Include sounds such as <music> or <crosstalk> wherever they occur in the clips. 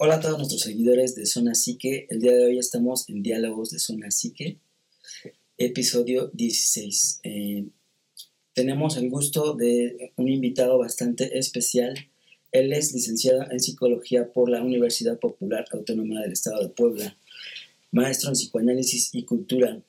Hola a todos nuestros seguidores de Zona Psique. El día de hoy estamos en Diálogos de Zona Psique, episodio 16. Eh, tenemos el gusto de un invitado bastante especial. Él es licenciado en psicología por la Universidad Popular Autónoma del Estado de Puebla, maestro en psicoanálisis y cultura.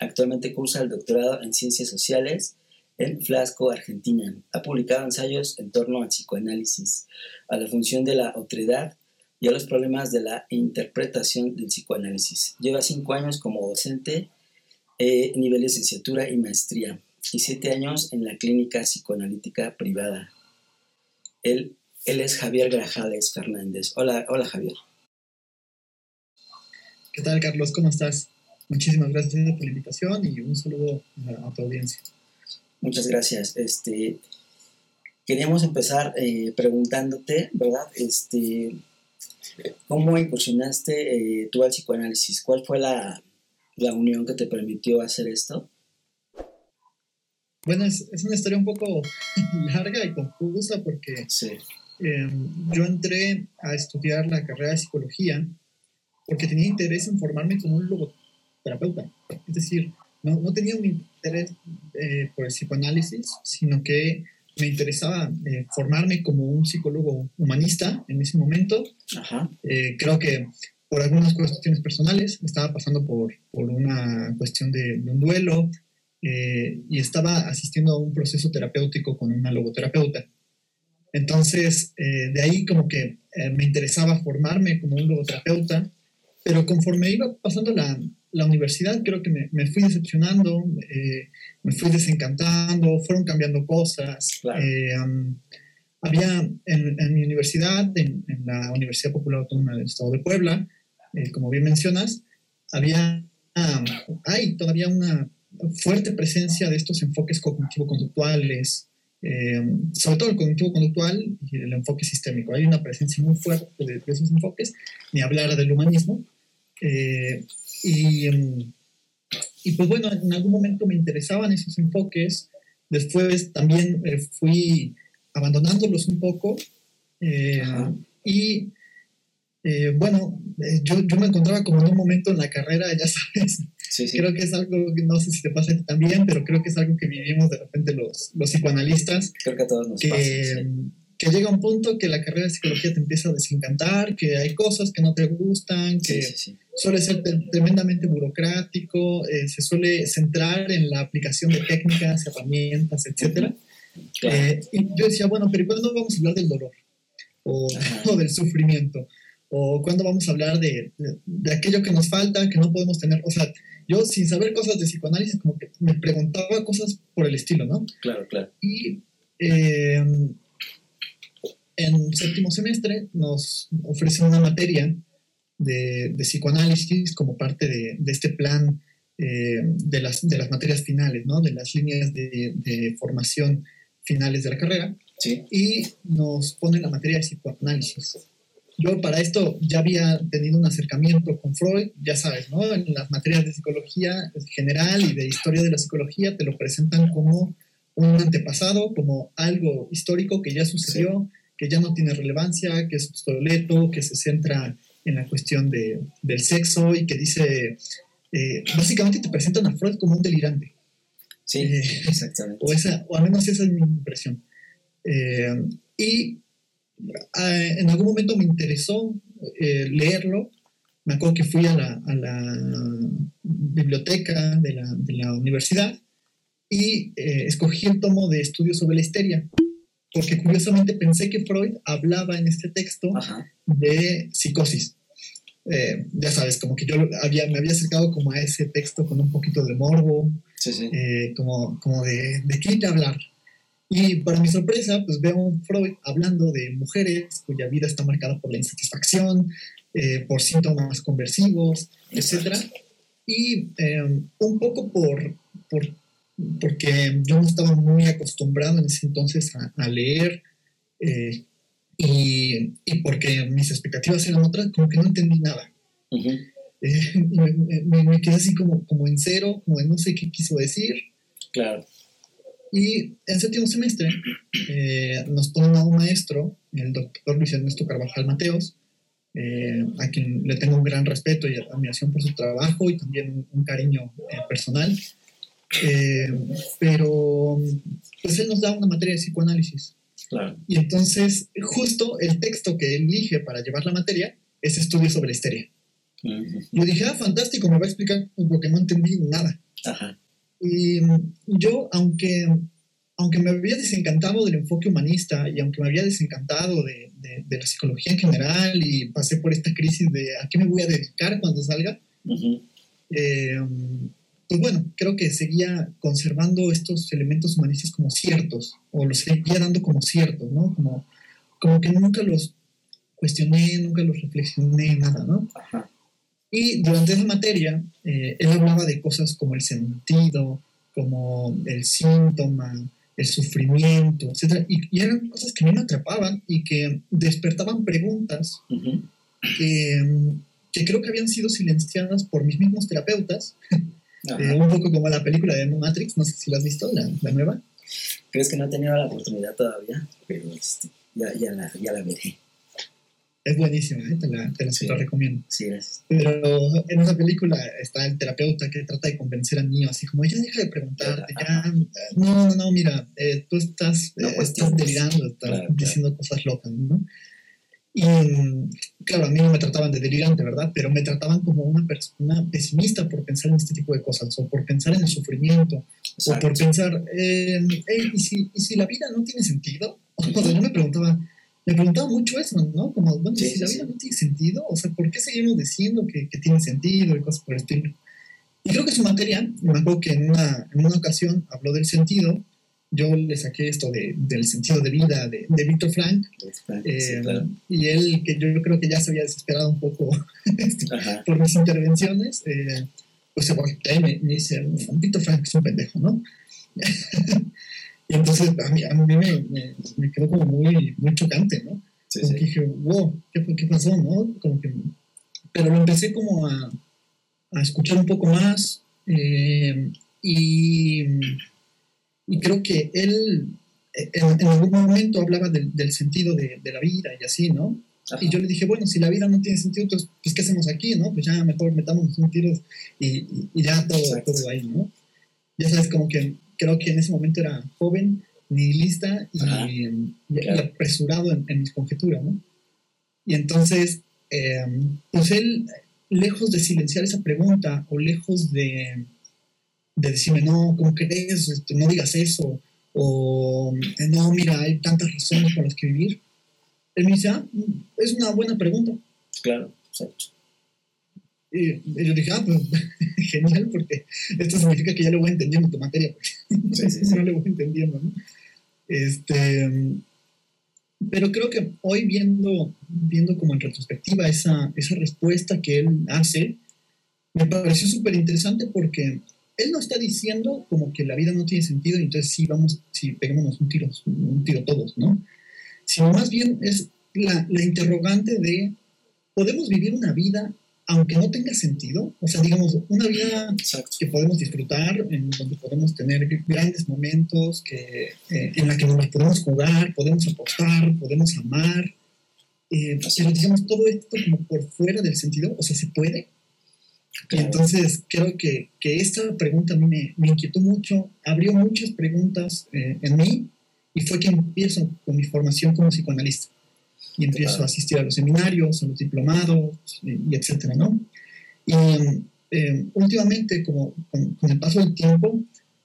Actualmente cursa el doctorado en ciencias sociales en Flasco, Argentina. Ha publicado ensayos en torno al psicoanálisis, a la función de la otredad y a los problemas de la interpretación del psicoanálisis. Lleva cinco años como docente, eh, nivel licenciatura y maestría, y siete años en la clínica psicoanalítica privada. Él, él es Javier Grajales Fernández. Hola, hola Javier. ¿Qué tal, Carlos? ¿Cómo estás? Muchísimas gracias por la invitación y un saludo a tu audiencia. Muchas gracias. Este, queríamos empezar eh, preguntándote, ¿verdad? Este, ¿Cómo incursionaste eh, tú al psicoanálisis? ¿Cuál fue la, unión que te permitió hacer esto? Bueno, es, una historia un poco <laughs> larga y confusa porque em, yo entré a estudiar la carrera de psicología porque tenía interés en formarme como un logoterapeuta. Es decir, no, no tenía un interés eh, por el psicoanálisis, sino que me interesaba eh, formarme como un psicólogo humanista en ese momento. Eh, creo que por algunas cuestiones personales, estaba pasando por, por una cuestión de, un duelo y estaba asistiendo a un proceso terapéutico con una logoterapeuta. Entonces, de ahí como que me interesaba formarme como un logoterapeuta, pero conforme iba pasando la, la universidad creo que me, fui decepcionando, eh, me fui desencantando, fueron cambiando cosas. Eh, había en, mi universidad, en, la Universidad Popular Autónoma del Estado de Puebla, eh, como bien mencionas, había, hay todavía una fuerte presencia de estos enfoques cognitivo-conductuales, sobre todo el cognitivo-conductual y el enfoque sistémico. Hay una presencia muy fuerte de, de esos enfoques, ni hablar del humanismo. Y, em, y pues bueno, en algún momento me interesaban esos enfoques, después también eh, fui abandonándolos un poco eh, y eh, bueno, yo, yo, me encontraba como en un momento en la carrera, ya sabes, creo que es algo que no sé si te pasa también, pero creo que es algo que vivimos de repente los, los psicoanalistas. Creo que a todos nos pasa. Em, que llega un punto que la carrera de psicología te empieza a desencantar, que hay cosas que no te gustan, que suele ser tremendamente burocrático, eh, se suele centrar en la aplicación de técnicas, herramientas, etc. Eh, y yo decía, bueno, pero ¿cuándo vamos a hablar del dolor? O, <laughs> del sufrimiento? ¿O cuándo vamos a hablar de, de, aquello que nos falta, que no podemos tener? O sea, yo sin saber cosas de psicoanálisis, como que me preguntaba cosas por el estilo, ¿no? Claro, claro. Y eh, en séptimo semestre nos ofrecen una materia de, psicoanálisis como parte de, este plan eh, de, las, de las materias finales, ¿no? de las líneas de, formación finales de la carrera, y nos ponen la materia de psicoanálisis. Yo para esto ya había tenido un acercamiento con Freud, ya sabes, ¿no? en las materias de psicología general y de historia de la psicología te lo presentan como un antepasado, como algo histórico que ya sucedió que ya no tiene relevancia, que es obsoleto, que se centra en la cuestión de, del sexo y que dice, eh, básicamente te presentan a Freud como un delirante. Sí, eh, exactamente. O, esa, o al menos esa es mi impresión. Eh, y en algún momento me interesó leerlo. Me acuerdo que fui a la, a la biblioteca de la, de la, universidad y escogí el tomo de estudios sobre la histeria porque curiosamente pensé que Freud hablaba en este texto de psicosis. Eh, ya sabes, como que yo había, me había acercado como a ese texto con un poquito de morbo, eh, como, como de, de qué hablar. Y para mi sorpresa, pues veo a un Freud hablando de mujeres cuya vida está marcada por la insatisfacción, eh, por síntomas conversivos, etc. Y un poco por, por porque yo no estaba muy acostumbrado en ese entonces a, leer eh, y, y, porque mis expectativas eran otras, como que no entendí nada. Eh, me, me, quedé así como, como en cero, como en no sé qué quiso decir. Claro. Y en séptimo semestre eh, nos ponen a un maestro, el doctor Luis Ernesto Carvajal Mateos, eh, a quien le tengo un gran respeto y admiración por su trabajo y también un, cariño eh, personal. Eh, pero pues él nos da una materia de psicoanálisis. Y entonces, justo el texto que elige para llevar la materia es estudio sobre la histeria. Yo dije, ah, fantástico, me va a explicar porque no entendí nada. Y yo, aunque aunque me había desencantado del enfoque humanista y aunque me había desencantado de, de, la psicología en general y pasé por esta crisis de a qué me voy a dedicar cuando salga, eh, pues bueno, creo que seguía conservando estos elementos humanistas como ciertos, o los seguía dando como ciertos, ¿no? Como, como que nunca los cuestioné, nunca los reflexioné, nada, ¿no? Y durante esa materia, eh, él hablaba de cosas como el sentido, como el síntoma, el sufrimiento, etc. Y, eran cosas que a mí me atrapaban y que despertaban preguntas que, creo que habían sido silenciadas por mis mismos terapeutas, eh, un poco como la película de Matrix, no sé si la has visto, la, la nueva. Crees que no he tenido la oportunidad todavía, pero este, ya, ya, la, ya la veré. Es buenísima, ¿eh? te la, te la recomiendo. Sí, gracias. Pero en esa película está el terapeuta que trata de convencer al niño, así como, ya deja de preguntarte, ya, no, no, no, mira, eh, tú estás, eh, pues, estás delirando, estás diciendo cosas locas, ¿no? Y claro, a mí no me trataban de delirante, ¿verdad? Pero me trataban como una persona pesimista por pensar en este tipo de cosas, o por pensar en el sufrimiento, o por pensar, eh, ¿y, si, ¿y si la vida no tiene sentido? O sea, yo me preguntaba, me preguntaba mucho eso, ¿no? Como, bueno, si la vida no tiene sentido, o sea, ¿por qué seguimos diciendo que, que, tiene sentido y cosas por el estilo? Y creo que su materia, me acuerdo que en una, en una ocasión habló del sentido, yo le saqué esto de, del sentido de vida de, de Víctor Frank, eh, y él, que yo creo que ya se había desesperado un poco <laughs> este, por mis intervenciones, eh, pues se voltea y me, me dice, Víctor Frank es un pendejo, ¿no? <laughs> Y entonces a mí, a mí me, me, quedó como muy, muy chocante, ¿no? Sí, como que dije, wow, ¿qué, ¿qué, pasó, no? Como que, pero lo empecé como a, a escuchar un poco más eh, y, y, creo que él en, algún momento hablaba del, del sentido de, de, la vida y así, ¿no? Y yo le dije, bueno, si la vida no tiene sentido, entonces, pues, ¿qué hacemos aquí, no? Pues ya mejor metamos un tiro y, y, ya todo, todo ahí, ¿no? Ya sabes, como que creo que en ese momento era joven, nihilista y, y apresurado en, mis conjeturas, ¿no? Y entonces, eh, pues él, lejos de silenciar esa pregunta o lejos de, de decirme, no, ¿cómo crees? Este, no digas eso. O, eh, no, mira, hay tantas razones por las que vivir. Él me dice, ah, es una buena pregunta. Claro, exacto. Y, yo dije, ah, pues <laughs> genial, porque esto significa que ya lo voy entendiendo tu materia, <laughs> sí, sí, sí. <laughs> no lo voy entendiendo, ¿no? Este, pero creo que hoy viendo, viendo como en retrospectiva esa, esa respuesta que él hace, me pareció súper interesante porque él no está diciendo como que la vida no tiene sentido y entonces sí, vamos, sí, peguémonos un tiro, un tiro todos, ¿no? Sino más bien es la, la interrogante de, ¿podemos vivir una vida aunque no tenga sentido, o sea, digamos, una vida que podemos disfrutar, en donde podemos tener grandes momentos, que, eh, en la que nos podemos jugar, podemos apostar, podemos amar, eh, pero digamos, todo esto como por fuera del sentido, o sea, se puede. Y entonces creo que, que, esta pregunta a mí me, me inquietó mucho, abrió muchas preguntas eh, en mí y fue que empiezo con mi formación como psicoanalista y empiezo a asistir a los seminarios, a los diplomados, y, etcétera, ¿no? Y eh, últimamente, como con, el paso del tiempo,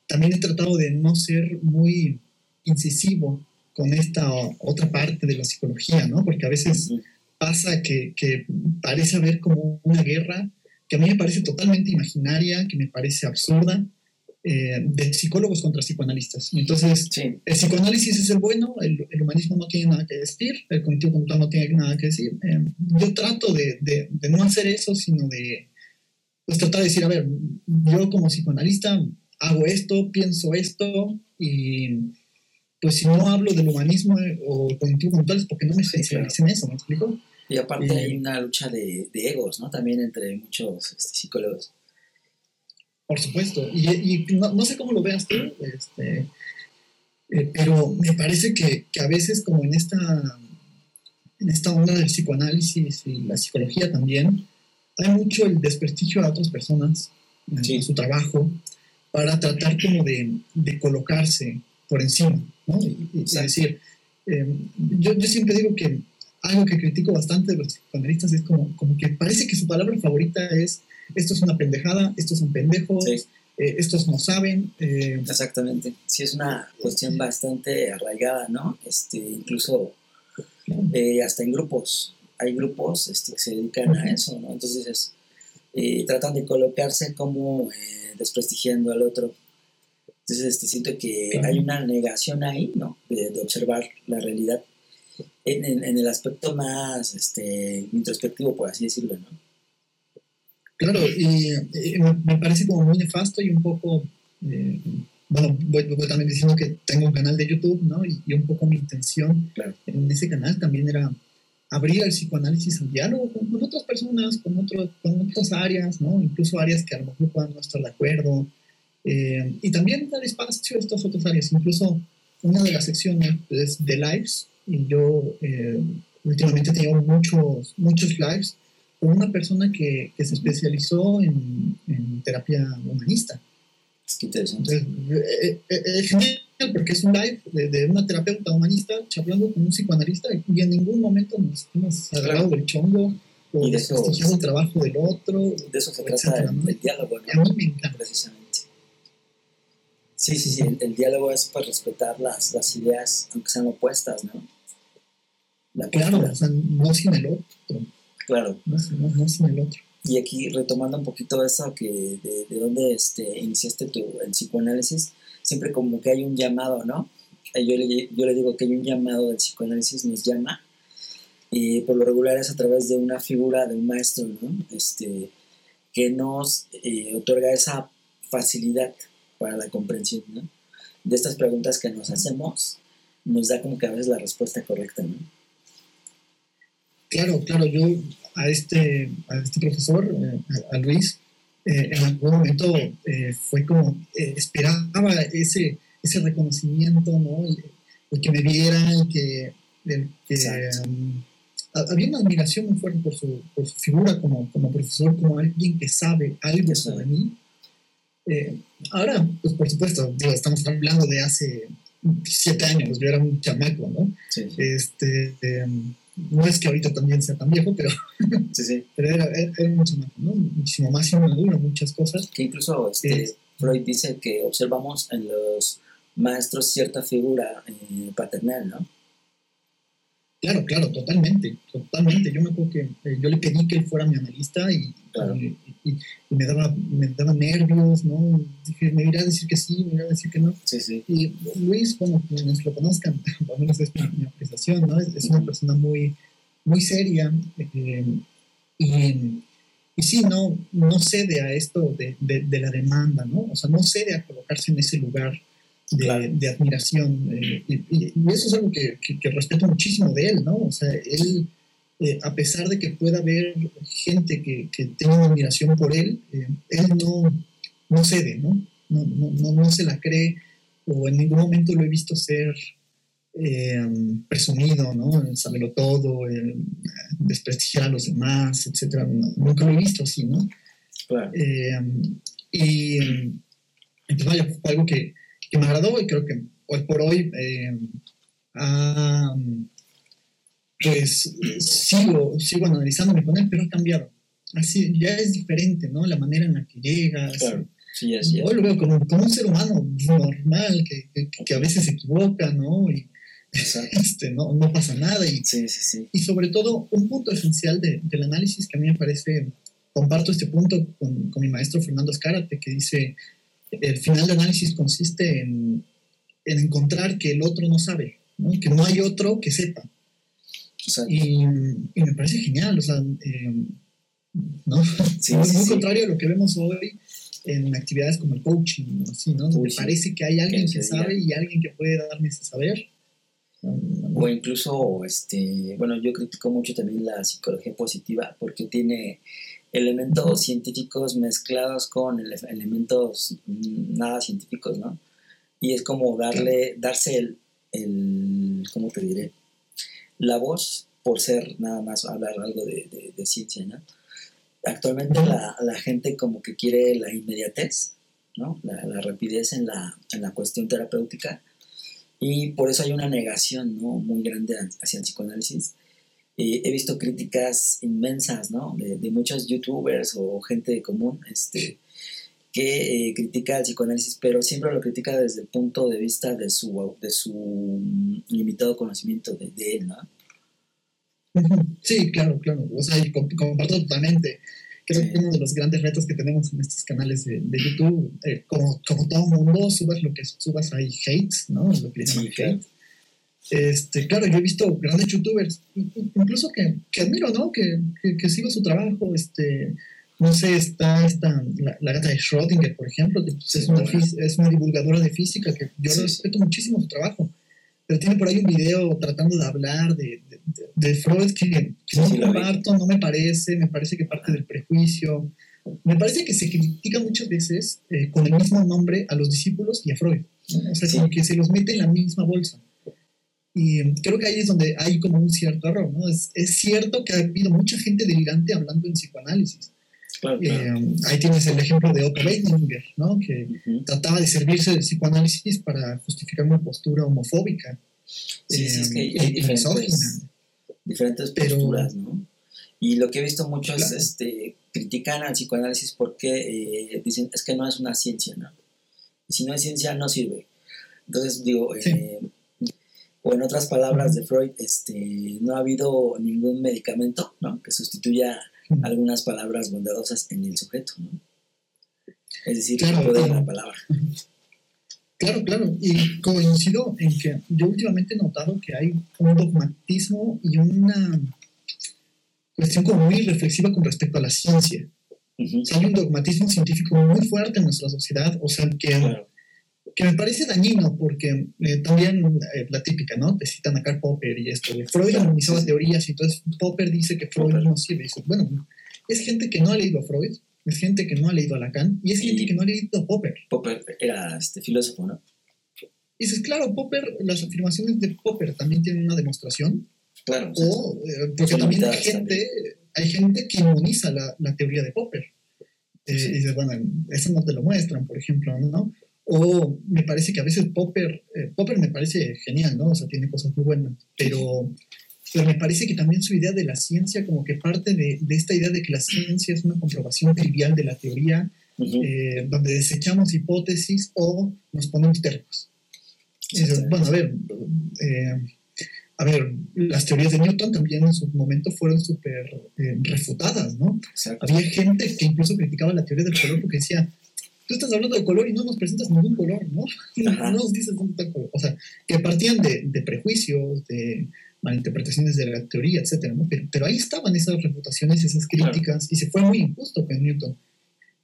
también he tratado de no ser muy incisivo con esta otra parte de la psicología, ¿no? Porque a veces pasa que, que parece haber como una guerra que a mí me parece totalmente imaginaria, que me parece absurda, eh, de psicólogos contra psicoanalistas. Entonces, el psicoanálisis es el bueno, el, humanismo no tiene nada que decir, el cognitivo conductual no tiene nada que decir. Eh, yo trato de, de, no hacer eso, sino de pues, tratar de decir, a ver, yo como psicoanalista hago esto, pienso esto, y pues si no hablo del humanismo eh, o cognitivo conductual es porque no me especialicé en eso, ¿me explico? Y aparte hay una lucha de, de, egos, ¿no? También entre muchos este, psicólogos. Por supuesto. Y, no, sé cómo lo veas tú, este, eh, pero me parece que, que, a veces como en esta, en esta onda del psicoanálisis y la psicología también, hay mucho el desprestigio a otras personas en su trabajo para tratar como de, de colocarse por encima, ¿no? es decir, em, yo, yo, siempre digo que algo que critico bastante de los psicoanalistas es como, como que parece que su palabra favorita es esto es una pendejada, estos son pendejos, eh, estos no saben. Eh, Exactamente, sí es una cuestión bastante arraigada, ¿no? Este, incluso eh, hasta en grupos, hay grupos este, que se dedican a eso, ¿no? Entonces tratan de colocarse como desprestigiando al otro. Entonces este, siento que hay una negación ahí, ¿no? De, observar la realidad en, en, el aspecto más este, introspectivo, por así decirlo, ¿no? Claro, y, me parece como muy nefasto y un poco, eh, bueno, voy, también diciendo que tengo un canal de YouTube, ¿no? Y, un poco mi intención en ese canal también era abrir el psicoanálisis al diálogo con, otras personas, con, otro, con otras áreas, ¿no? Incluso áreas que a lo mejor puedan no estar de acuerdo. Eh, y también dar espacio a estas otras áreas. Incluso una de las secciones es de lives, y yo eh, últimamente tengo muchos, muchos lives con una persona que, que se especializó en, en, terapia humanista. Qué interesante. Eh, eh, es genial porque es un live de, de, una terapeuta humanista charlando con un psicoanalista y en ningún momento nos hemos agarrado del chongo o desprestigiado el trabajo del otro. De eso se trata el, diálogo, ¿no? A mí me encanta. Precisamente. Sí, sí, sí, el, diálogo es para respetar las, las, ideas, aunque sean opuestas, ¿no? La claro, o sea, no sin el otro. Claro. No, no, el otro. Y aquí retomando un poquito eso que de, de dónde este, iniciaste tu, el psicoanálisis, siempre como que hay un llamado, ¿no? Eh, yo le, yo le digo que hay un llamado del psicoanálisis, nos llama, y por lo regular es a través de una figura de un maestro, ¿no? Este, que nos eh, otorga esa facilidad para la comprensión, ¿no? De estas preguntas que nos hacemos, nos da como que a veces la respuesta correcta, ¿no? Claro, claro, yo a este, a este profesor, eh, a, Luis, eh, en algún momento eh, fue como, esperaba ese, ese reconocimiento, ¿no? El, que me viera, el que... Um, había una admiración muy fuerte por su, por su figura como, como, profesor, como alguien que sabe algo sobre mí. ahora, pues por supuesto, estamos hablando de hace siete años, yo era un chamaco, ¿no? Sí, Este, em, no es que ahorita también sea tan viejo, pero, <laughs> pero era, mucho más, ¿no? muchísimo más inmaduro muchas cosas. Que incluso este, Freud dice que observamos en los maestros cierta figura eh, paternal, ¿no? Claro, claro, totalmente, totalmente. Yo me acuerdo que eh, yo le pedí que él fuera mi analista y, y, me, daba, me daba nervios, ¿no? Dije, me irá a decir que sí, me irá a decir que no. Sí, sí. Y Luis, bueno, quienes lo conozcan, <laughs> al menos es mi, apreciación, ¿no? Es, una persona muy, muy seria eh, y, y sí, no, no cede a esto de, de, de la demanda, ¿no? O sea, no cede a colocarse en ese lugar de, admiración. Eh, y, eso es algo que, que, respeto muchísimo de él, ¿no? O sea, él, eh, a pesar de que pueda haber gente que, que tenga una admiración por él, eh, él no, no cede, ¿no? No, no, no se la cree o en ningún momento lo he visto ser presumido, ¿no? Saberlo todo, desprestigiar a los demás, etcétera. Nunca lo he visto así, ¿no? Claro. y entonces, vaya, fue algo que, que me agradó y creo que hoy por hoy eh, pues sigo, sigo analizándome con él, pero ha cambiado. Así, ya es diferente, ¿no? La manera en la que llega. Claro. Sí, Hoy lo veo como, un ser humano normal, que, que, a veces se equivoca, ¿no? Y <laughs> este, no, no, pasa nada. Y, sí, sí, sí. y sobre todo, un punto esencial de, del análisis que a mí me parece, comparto este punto con, con mi maestro Fernando Escárate, que dice, el final de análisis consiste en, en encontrar que el otro no sabe, ¿no? que no hay otro que sepa. y, y, me parece genial, o sea, eh, ¿no? muy, contrario a lo que vemos hoy en actividades como el coaching, así, ¿no? Donde parece que hay alguien que sabe y alguien que puede darme ese saber. O incluso, este, bueno, yo critico mucho también la psicología positiva porque tiene elementos científicos mezclados con elementos nada científicos, ¿no? Y es como darle, darse el, el ¿cómo te diré? La voz por ser nada más hablar algo de, de, ciencia, ¿no? Actualmente la, la, gente como que quiere la inmediatez, ¿no? La, la rapidez en la, en la cuestión terapéutica y por eso hay una negación, ¿no? Muy grande hacia el psicoanálisis. He visto críticas inmensas, ¿no? De, de, muchos youtubers o gente común, este, que eh, critica el psicoanálisis, pero siempre lo critica desde el punto de vista de su, de su mm, limitado conocimiento de, de él, ¿no? Sí, claro, claro. O sea, comparto totalmente. Creo que uno de los grandes retos que tenemos en estos canales de, YouTube, eh, como, como todo mundo, subas lo que subas ahí hate, ¿no? Lo que sí, hate. Este, claro, yo he visto grandes youtubers, incluso que, que admiro, ¿no? Que, que, sigo su trabajo, este, no sé, está esta, la, la gata de Schrödinger, por ejemplo, que pues, es, una, es una divulgadora de física, que yo respeto muchísimo su trabajo pero tiene por ahí un video tratando de hablar de, de, Freud que, no comparto, no me parece, me parece que parte del prejuicio. Me parece que se critica muchas veces eh, con el mismo nombre a los discípulos y a Freud. O sea, como que se los mete en la misma bolsa. Y creo que ahí es donde hay como un cierto error, ¿no? Es, es cierto que ha habido mucha gente delirante hablando en psicoanálisis, eh, ahí tienes el ejemplo de Otto Weininger, ¿no? que trataba de servirse del psicoanálisis para justificar una postura homofóbica. Sí, es que hay, diferentes, diferentes posturas, ¿no? Y lo que he visto muchos este, critican al psicoanálisis porque eh, dicen es que no es una ciencia, ¿no? Y si no es ciencia, no sirve. Entonces, digo, eh, o en otras palabras de Freud, este, no ha habido ningún medicamento ¿no? que sustituya algunas palabras bondadosas en el sujeto, ¿no? Es decir, el poder de la palabra. Claro, claro. Y coincido en que yo últimamente he notado que hay un dogmatismo y una cuestión como muy reflexiva con respecto a la ciencia. hay un dogmatismo científico muy fuerte en nuestra sociedad, o sea, que, que me parece dañino porque eh, también eh, la típica, ¿no? Te citan a Karl Popper y esto. Freud analizaba teorías y entonces Popper dice que Freud no sirve. dice, bueno, es gente que no ha leído a Freud, es gente que no ha leído a Lacan y es gente que no ha leído a Popper. Popper era este filósofo, ¿no? Y dices, claro, Popper, las afirmaciones de Popper también tienen una demostración. Claro. O, eh, porque también hay gente, hay gente que inmuniza la, la teoría de Popper. y dices, bueno, eso no te lo muestran, por ejemplo, ¿no? O me parece que a veces Popper, eh, Popper me parece genial, ¿no? O sea, tiene cosas muy buenas, pero, pero me parece que también su idea de la ciencia como que parte de, de esta idea de que la ciencia es una comprobación trivial de la teoría, eh, donde desechamos hipótesis o nos ponemos térmicos. bueno, a ver, eh, a ver, las teorías de Newton también en su momento fueron súper refutadas, ¿no? Había gente que incluso criticaba la teoría del color porque decía, tú estás hablando de color y no nos presentas ningún color, ¿no? <laughs> No nos dices dónde está el color. O sea, que partían de, de prejuicios, de malinterpretaciones de la teoría, etcétera, ¿no? Pero, ahí estaban esas reputaciones, esas críticas, y se fue muy injusto con Newton.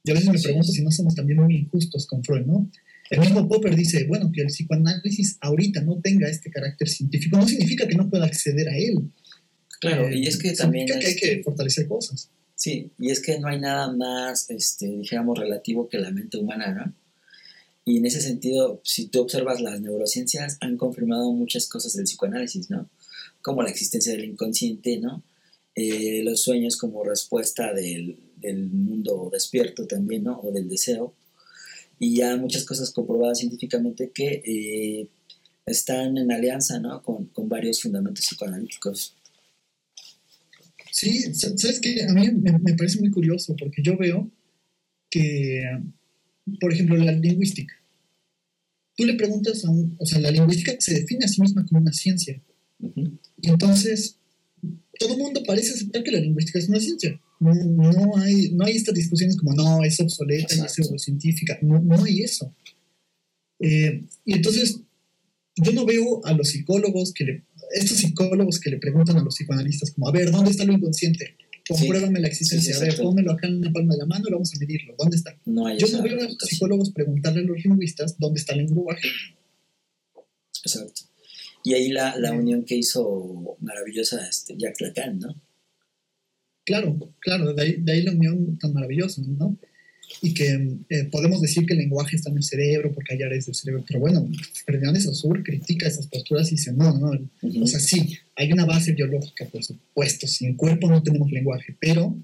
Y a veces me pregunto si no somos también muy injustos con Freud, ¿no? El mismo Popper dice, bueno, que el psicoanálisis ahorita no tenga este carácter científico, no significa que no pueda acceder a él. Claro, y es que eh, también... Significa que hay que fortalecer cosas. Sí, y es que no hay nada más, este, dijéramos, relativo que la mente humana, ¿no? Y en ese sentido, si tú observas las neurociencias, han confirmado muchas cosas del psicoanálisis, ¿no? Como la existencia del inconsciente, ¿no? Eh, los sueños como respuesta del, del, mundo despierto también, ¿no? O del deseo. Y ya muchas cosas comprobadas científicamente que eh, están en alianza, ¿no? Con, con varios fundamentos psicoanalíticos. Sí, sabes que a mí me, parece muy curioso porque yo veo que, por ejemplo, la lingüística. Tú le preguntas a un, o sea, la lingüística se define a sí misma como una ciencia. Y entonces, todo el mundo parece aceptar que la lingüística es una ciencia. No, hay, no hay estas discusiones como, no, es obsoleta, es pseudocientífica. No, no hay eso. Eh, y entonces, yo no veo a los psicólogos que le estos psicólogos que le preguntan a los psicoanalistas, como, a ver, ¿dónde está lo inconsciente? Compruébame la existencia. a ver, pónmelo acá en la palma de la mano y vamos a medirlo. ¿Dónde está? Yo no veo a los psicólogos preguntarle a los lingüistas dónde está el lenguaje. Exacto. Y ahí la, la unión que hizo maravillosa este, Jacques Lacan, ¿no? Claro, claro, de ahí, de ahí la unión tan maravillosa, ¿no? Y que eh, podemos decir que el lenguaje está en el cerebro porque hay áreas del cerebro, pero bueno, Fernández Saussure critica esas posturas y dice, no, no, o sea, sí, hay una base biológica, por supuesto, sin el cuerpo no tenemos lenguaje, pero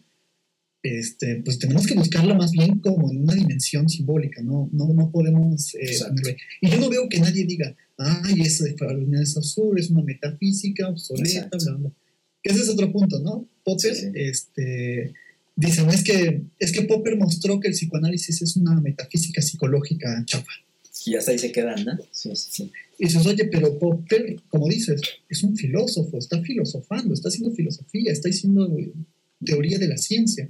este, pues tenemos que buscarlo más bien como en una dimensión simbólica, no, no, no podemos... Eh, y yo no veo que nadie diga, ay, eso de Fernández Saussure es una metafísica obsoleta, bla, bla. Ese es otro punto, ¿no? Popper, este Dicen, es que, es que Popper mostró que el psicoanálisis es una metafísica psicológica chapa. Y hasta ahí se quedan, ¿no? Sí, sí, sí. Y dices, oye, pero Popper, como dices, es un filósofo, está filosofando, está haciendo filosofía, está haciendo teoría de la ciencia,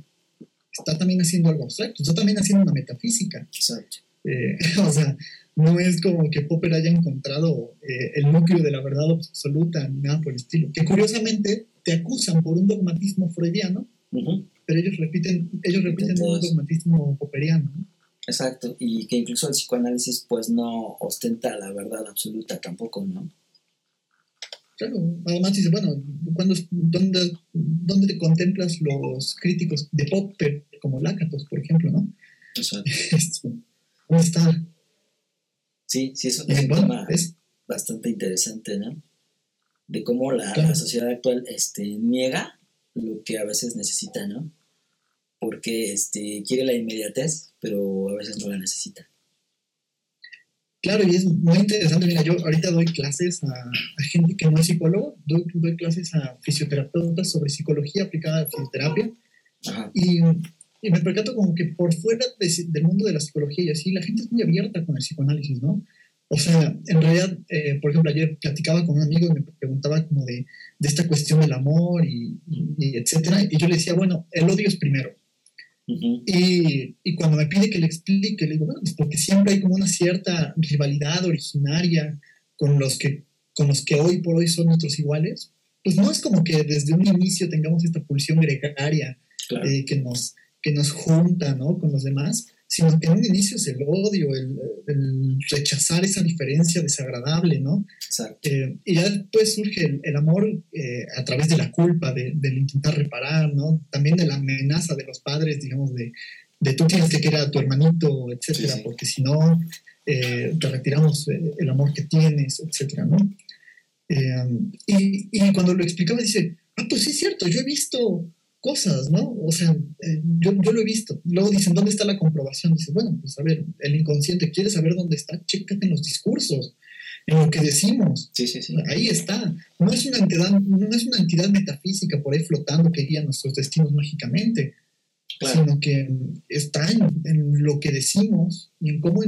está también haciendo algo abstracto, está también haciendo una metafísica. Exacto. Eh, <laughs> o sea, no es como que Popper haya encontrado eh, el núcleo de la verdad absoluta, ni nada por el estilo. Que curiosamente te acusan por un dogmatismo freudiano, pero ellos repiten, ellos repiten un dogmatismo popperiano. Exacto, y que incluso el psicoanálisis pues no ostenta la verdad absoluta tampoco, ¿no? Claro, además dice, bueno, dónde, ¿dónde te contemplas los críticos de Popper, como Lácatos, por ejemplo, ¿no? Exacto. <laughs> ¿Dónde está? Sí, sí, eso es un tema bastante interesante, ¿no? De cómo la, la sociedad actual este, niega lo que a veces necesita, ¿no? Porque este, quiere la inmediatez, pero a veces no la necesita. Claro, y es muy interesante. Mira, yo ahorita doy clases a, gente que no es psicólogo, doy, clases a fisioterapeutas sobre psicología aplicada a la fisioterapia. Y, y, me percato como que por fuera del mundo de la psicología y así, la gente es muy abierta con el psicoanálisis, ¿no? O sea, en realidad, eh, por ejemplo, ayer platicaba con un amigo y me preguntaba como de, de esta cuestión del amor y, y, etcétera, y yo le decía, bueno, el odio es primero y, y, cuando me pide que le explique, le digo, bueno, pues porque siempre hay como una cierta rivalidad originaria con los que, con los que hoy por hoy son nuestros iguales, pues no es como que desde un inicio tengamos esta pulsión gregaria eh, que, nos, que nos junta ¿no? con los demás, sino que en un inicio es el odio, el, rechazar esa diferencia desagradable, ¿no? Eh, y ya después surge el, amor eh, a través de la culpa, de, del intentar reparar, ¿no? También de la amenaza de los padres, digamos, de, de tú tienes que querer a tu hermanito, etcétera, porque si no, eh, te retiramos el amor que tienes, etcétera, ¿no? y, y cuando lo explicaba, dice, ah, pues sí es cierto, yo he visto cosas, ¿no? O sea, eh, yo, yo, lo he visto. Luego dicen, ¿dónde está la comprobación? Dice, bueno, pues a ver, el inconsciente, ¿quieres saber dónde está? Chécate en los discursos, en lo que decimos. Sí, sí, sí. Ahí está. No es, una entidad, no es una entidad metafísica por ahí flotando que guía nuestros destinos mágicamente, sino que está en, lo que decimos y en cómo,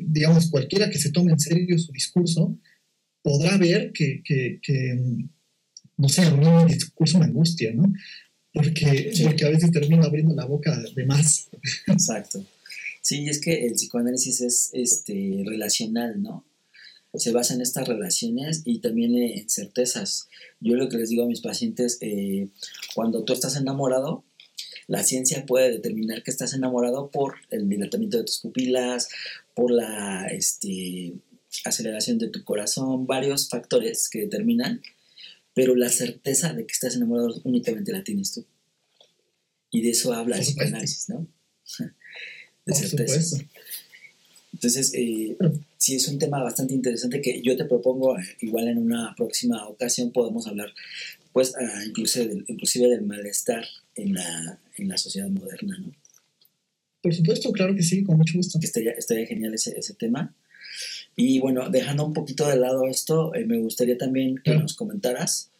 digamos, cualquiera que se tome en serio su discurso podrá ver que, que, que no sé, a mí mi discurso me angustia, ¿no? Porque, porque a veces termino abriendo la boca de más. Exacto. Sí, es que el psicoanálisis es este, relacional, ¿no? Se basa en estas relaciones y también en certezas. Yo lo que les digo a mis pacientes, eh, cuando tú estás enamorado, la ciencia puede determinar que estás enamorado por el dilatamiento de tus pupilas, por la este, aceleración de tu corazón, varios factores que determinan pero la certeza de que estás enamorado únicamente la tienes tú. Y de eso habla el psicoanálisis, ¿no? <laughs> De certeza. Entonces, eh, sí es un tema bastante interesante que yo te propongo, eh, igual en una próxima ocasión podemos hablar, pues, ah, inclusive, del, inclusive del malestar en la, en la sociedad moderna, ¿no? Por supuesto, claro que sí, con mucho gusto. Estaría, estaría genial ese, ese tema. Y bueno, dejando un poquito de lado esto, eh, me gustaría también que nos comentaras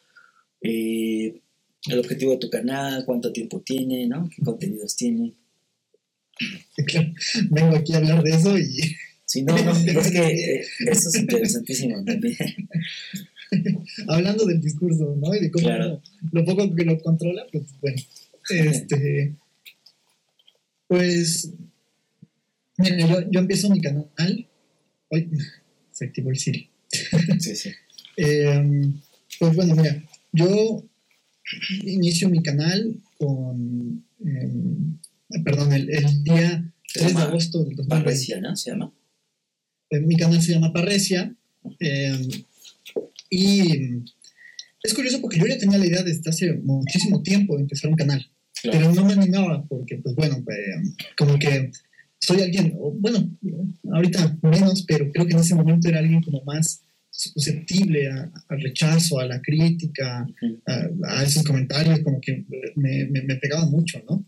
eh, el objetivo de tu canal, cuánto tiempo tiene, ¿no? ¿Qué contenidos tiene? Claro, <laughs> vengo aquí a hablar de eso y... Sí, no, no, <laughs> es que eh, eso es interesantísimo también. <laughs> Hablando del discurso, ¿no? Y de cómo lo poco que lo controla, pues bueno. Este, pues, mira, yo, yo empiezo mi canal Ay, se activó el Siri. Sí, sí. <laughs> Em, pues bueno, mira, yo inicio mi canal con, em, perdón, el, día 3 de agosto del 2020. Parresia, ¿no? ¿Se llama? Eh, mi canal se llama Parresia. Em, y es curioso porque yo ya tenía la idea desde hace muchísimo tiempo de empezar un canal, pero no me animaba porque, pues bueno, como que soy alguien, bueno, ahorita menos, pero creo que en ese momento era alguien como más susceptible al rechazo, a la crítica, a, esos comentarios, como que me, me, pegaban mucho, ¿no?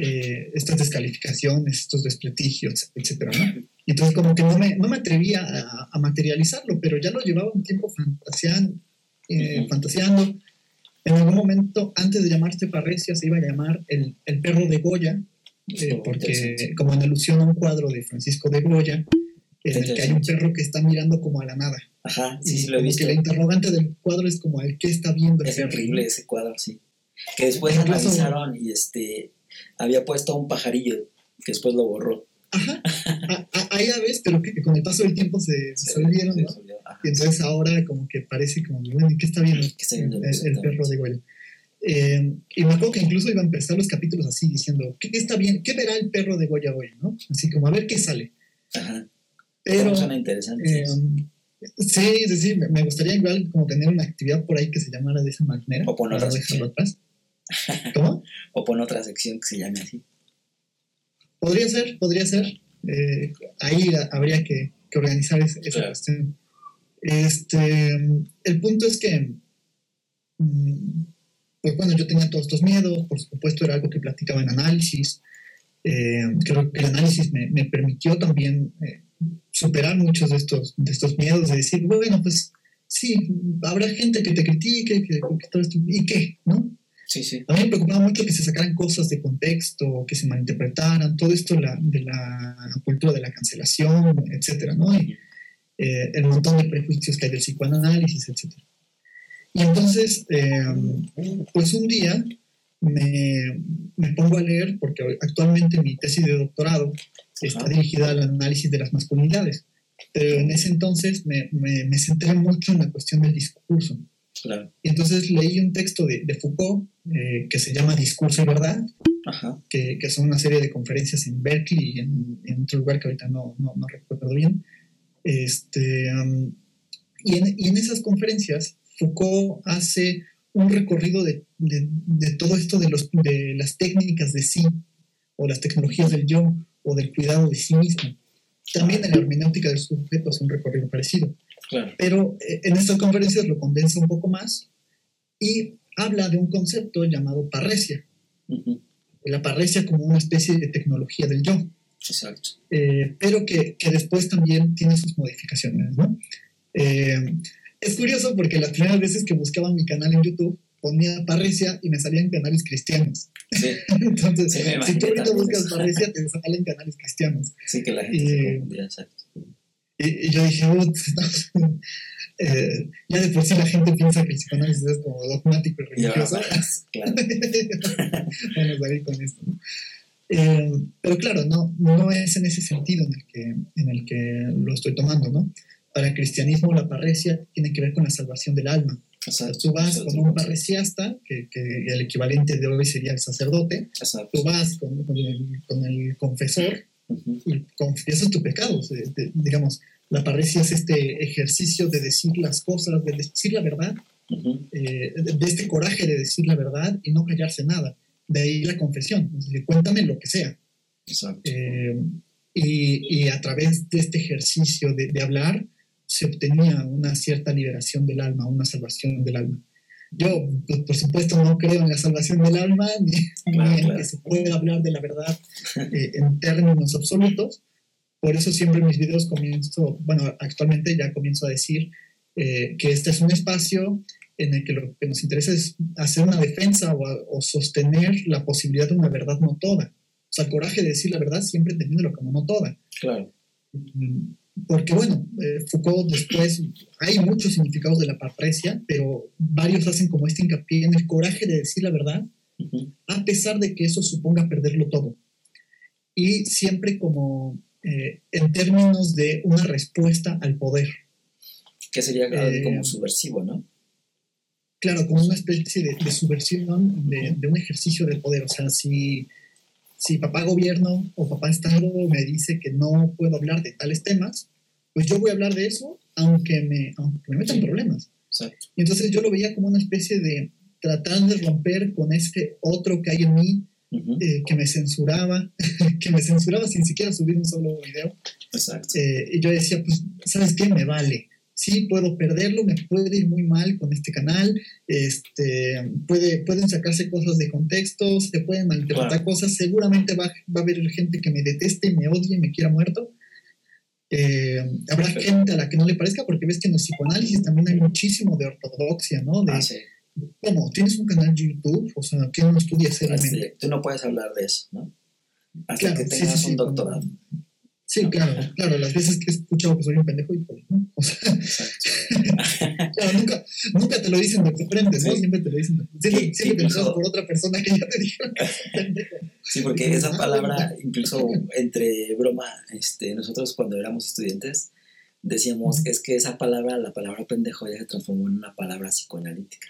Eh, estas descalificaciones, estos desprestigios, etcétera, ¿no? Entonces como que no me, no me atrevía a, materializarlo, pero ya lo llevaba un tiempo fantaseando, eh, fantaseando. En algún momento, antes de llamarse Parresia, se iba a llamar el, el perro de Goya, eh, porque como en alusión a un cuadro de Francisco de Goya, en el que hay un perro que está mirando como a la nada. Ajá, sí, sí lo he visto. Que la interrogante del cuadro es como el que está viendo. Es horrible ese cuadro, sí. Que después analizaron y este había puesto un pajarillo que después lo borró. Ajá, <laughs> ahí ya ves, pero que, con el paso del tiempo se, se, olvidaron, ¿no? y entonces ahora como que parece como, ¿qué está viendo, ¿Qué está viendo el, perro de Goya? Eh, y me acuerdo que incluso iba a empezar los capítulos así, diciendo, ¿qué, está bien? ¿Qué verá el perro de Goya hoy? ¿no? Así como, a ver qué sale. Ajá. Pero... Suena interesante. Eh, sí, sí, sí, me gustaría igual como tener una actividad por ahí que se llamara de esa manera. O poner otra sección. Atrás. <laughs> ¿Cómo? o poner otra sección que se llame así. Podría ser, podría ser. Eh, ahí habría que, organizar esa cuestión. Este, el punto es que mm, pues bueno, yo tenía todos estos miedos, por supuesto era algo que platicaba en análisis, eh, creo que el análisis me, me permitió también eh, superar muchos de estos, de estos miedos, de decir, bueno, pues sí, habrá gente que te critique, que, todo esto, ¿y qué? ¿No? Sí, sí. A mí me preocupaba mucho que se sacaran cosas de contexto, que se malinterpretaran, todo esto la, de la cultura de la cancelación, etcétera, ¿no? Y, eh, el montón de prejuicios que hay del psicoanálisis, etcétera. Y entonces, em, pues un día me, me, pongo a leer, porque actualmente mi tesis de doctorado está dirigida al análisis de las masculinidades, pero en ese entonces me, me, centré mucho en la cuestión del discurso. Y entonces leí un texto de, de Foucault eh, que se llama Discurso y Verdad, Que, que, son una serie de conferencias en Berkeley y en, en otro lugar que ahorita no, no, no recuerdo bien. Este, y, en, y en esas conferencias Foucault hace un recorrido de, todo esto de, los, de las técnicas de sí, o las tecnologías del yo, o del cuidado de sí mismo. También en la hermenéutica del sujeto hace un recorrido parecido. Pero eh, en estas conferencias lo condensa un poco más y habla de un concepto llamado parresia. La parresia como una especie de tecnología del yo. Exacto. Eh, pero que, después también tiene sus modificaciones. ¿no? Eh, es curioso porque las primeras veces que buscaba mi canal en YouTube ponía Parresia y me salían canales cristianos. Sí. <laughs> Entonces, si tú ahorita buscas Parresia, te salen canales cristianos. Sí, que la gente se confundía, exacto. Y, yo dije, <laughs> eh, ya de por sí la gente piensa que el psicoanálisis es como dogmático y religioso. claro. Vamos a ir con esto. Eh, pero claro, no, no es en ese sentido en el, que, en el que lo estoy tomando, ¿no? Para el cristianismo la parresia tiene que ver con la salvación del alma. Tú vas con un parresiasta, que, que, el equivalente de hoy sería el sacerdote, tú vas con, con, el, confesor y confiesas tu pecado. digamos, la parresia es este ejercicio de decir las cosas, de decir la verdad, eh, de, este coraje de decir la verdad y no callarse nada. De ahí la confesión, es decir, cuéntame lo que sea. Eh, y, y, a través de este ejercicio de, de hablar, se obtenía una cierta liberación del alma, una salvación del alma. Yo, pues, por supuesto, no creo en la salvación del alma, <laughs> ni, en que se pueda hablar de la verdad <laughs> eh, en términos absolutos. Por eso siempre en mis videos comienzo, bueno, actualmente ya comienzo a decir eh, que este es un espacio en el que lo que nos interesa es hacer una defensa o, o, sostener la posibilidad de una verdad no toda. O sea, el coraje de decir la verdad siempre entendiéndolo como no toda. Claro. Mm, porque bueno, eh, Foucault después, hay muchos significados de la parresia, pero varios hacen como este hincapié en el coraje de decir la verdad, a pesar de que eso suponga perderlo todo. Y siempre como eh, en términos de una respuesta al poder. Que sería eh, como subversivo, ¿no? Claro, como una especie de, subversión de, de, un ejercicio de poder. O sea, si si papá gobierno o papá Estado me dice que no puedo hablar de tales temas, pues yo voy a hablar de eso aunque me, me metan problemas. Exacto. Y entonces yo lo veía como una especie de tratar de romper con ese otro que hay en mí eh, que me censuraba, <laughs> que me censuraba sin siquiera subir un solo video. Exacto. Eh, y yo decía, pues, ¿sabes qué? Me vale. Sí, puedo perderlo, me puede ir muy mal con este canal, este, puede, pueden sacarse cosas de contexto, se pueden malinterpretar cosas, seguramente va, va, a haber gente que me deteste, me odie, me quiera muerto. Eh, habrá gente a la que no le parezca, porque ves que en el psicoanálisis también hay muchísimo de ortodoxia, ¿no? De, ah, ¿Cómo? ¿Tienes un canal de YouTube? O sea, ¿quién no estudia seriamente? tú no puedes hablar de eso, ¿no? Hasta que tengas un doctorado. Sí, claro, claro, las veces que he escuchado que soy un pendejo y pues, ¿no? O sea, claro, nunca, nunca te lo dicen de frente, ¿no? Siempre te lo dicen, siempre, siempre te lo dicen por otra persona que ya te dijo pendejo. Sí, porque esa palabra, incluso entre broma, este, nosotros cuando éramos estudiantes, decíamos, es que esa palabra, la palabra pendejo ya se transformó en una palabra psicoanalítica.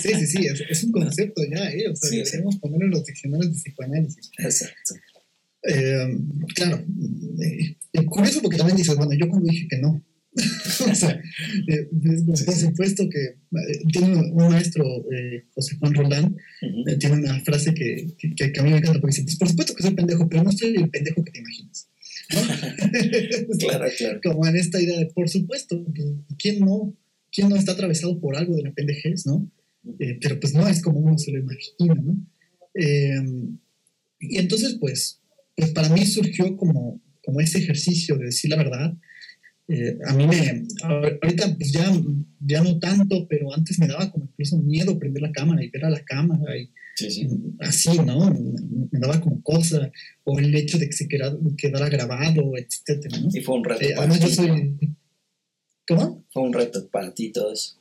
Sí, sí, sí, es, un concepto ya, ¿eh? O sea, deberíamos ponerlo en los diccionarios de psicoanálisis. Exacto. Eh, claro, eh, curioso porque también dices, bueno, yo cuando dije que no. <laughs> o sea, eh, por supuesto que eh, tiene un, maestro, José Juan Roland, tiene una frase que, que, a mí me encanta porque dice, pues por supuesto que soy pendejo, pero no soy el pendejo que te imaginas. <laughs> claro, claro. Como en esta idea de, por supuesto, pues, ¿quién no? ¿quién no está atravesado por algo de la pendejez, no? Eh, pero pues no es como uno se lo imagina, ¿no? Y entonces, pues, pues para mí surgió como, como ese ejercicio de decir la verdad. Eh, a mí me, ahorita pues ya, ya no tanto, pero antes me daba como incluso miedo prender la cámara y ver a la cámara y así, ¿no? Me, daba como cosa, o el hecho de que se quedara, quedara grabado, etcétera, ¿no? Y fue un reto. Eh, soy, ¿Cómo? Fue un reto para ti todo eso.